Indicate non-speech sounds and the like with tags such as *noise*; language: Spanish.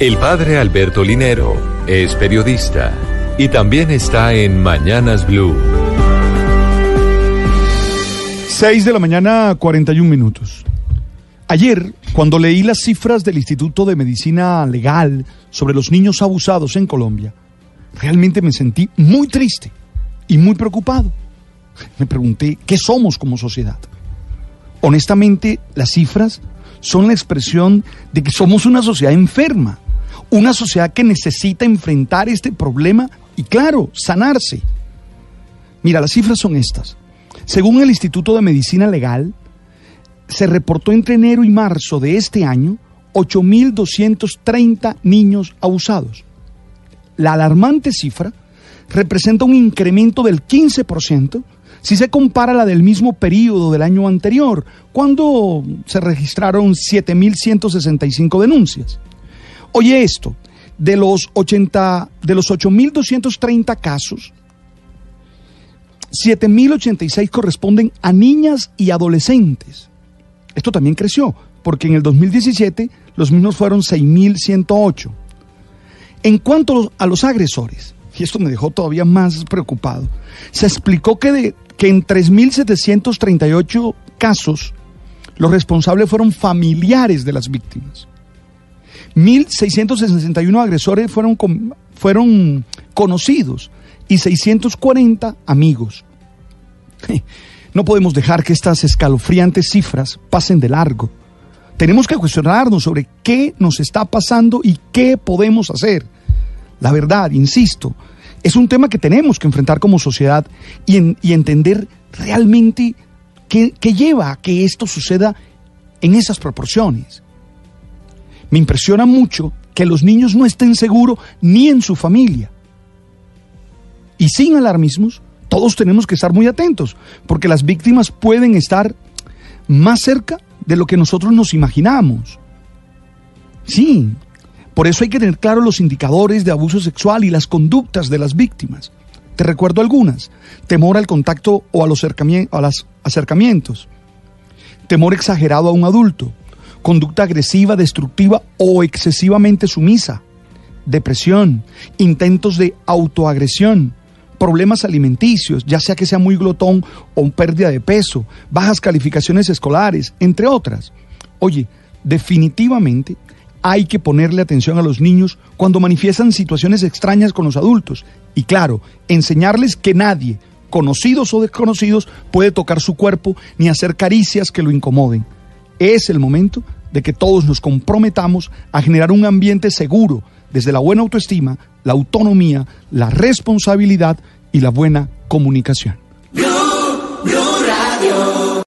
El padre Alberto Linero es periodista y también está en Mañanas Blue. 6 de la mañana, 41 minutos. Ayer, cuando leí las cifras del Instituto de Medicina Legal sobre los niños abusados en Colombia, realmente me sentí muy triste y muy preocupado. Me pregunté, ¿qué somos como sociedad? Honestamente, las cifras son la expresión de que somos una sociedad enferma, una sociedad que necesita enfrentar este problema y, claro, sanarse. Mira, las cifras son estas. Según el Instituto de Medicina Legal, se reportó entre enero y marzo de este año 8.230 niños abusados. La alarmante cifra representa un incremento del 15% si se compara la del mismo periodo del año anterior, cuando se registraron 7.165 denuncias. Oye esto, de los, 80, de los 8.230 casos, 7.086 corresponden a niñas y adolescentes. Esto también creció, porque en el 2017 los mismos fueron 6.108. En cuanto a los agresores, y esto me dejó todavía más preocupado, se explicó que, de, que en 3.738 casos los responsables fueron familiares de las víctimas. 1.661 agresores fueron, fueron conocidos y 640 amigos. *laughs* No podemos dejar que estas escalofriantes cifras pasen de largo. Tenemos que cuestionarnos sobre qué nos está pasando y qué podemos hacer. La verdad, insisto, es un tema que tenemos que enfrentar como sociedad y, entender realmente qué, qué lleva a que esto suceda en esas proporciones. Me impresiona mucho que los niños no estén seguros ni en su familia. Y sin alarmismos, todos tenemos que estar muy atentos, porque las víctimas pueden estar más cerca de lo que nosotros nos imaginamos. Sí, por eso hay que tener claro los indicadores de abuso sexual y las conductas de las víctimas. Te recuerdo algunas. Temor al contacto o a los, a los acercamientos. Temor exagerado a un adulto. Conducta agresiva, destructiva o excesivamente sumisa. Depresión. Intentos de autoagresión problemas alimenticios, ya sea que sea muy glotón o pérdida de peso, bajas calificaciones escolares, entre otras. Oye, definitivamente hay que ponerle atención a los niños cuando manifiestan situaciones extrañas con los adultos. Y claro, enseñarles que nadie, conocidos o desconocidos, puede tocar su cuerpo ni hacer caricias que lo incomoden. Es el momento de que todos nos comprometamos a generar un ambiente seguro desde la buena autoestima, la autonomía, la responsabilidad y la buena comunicación.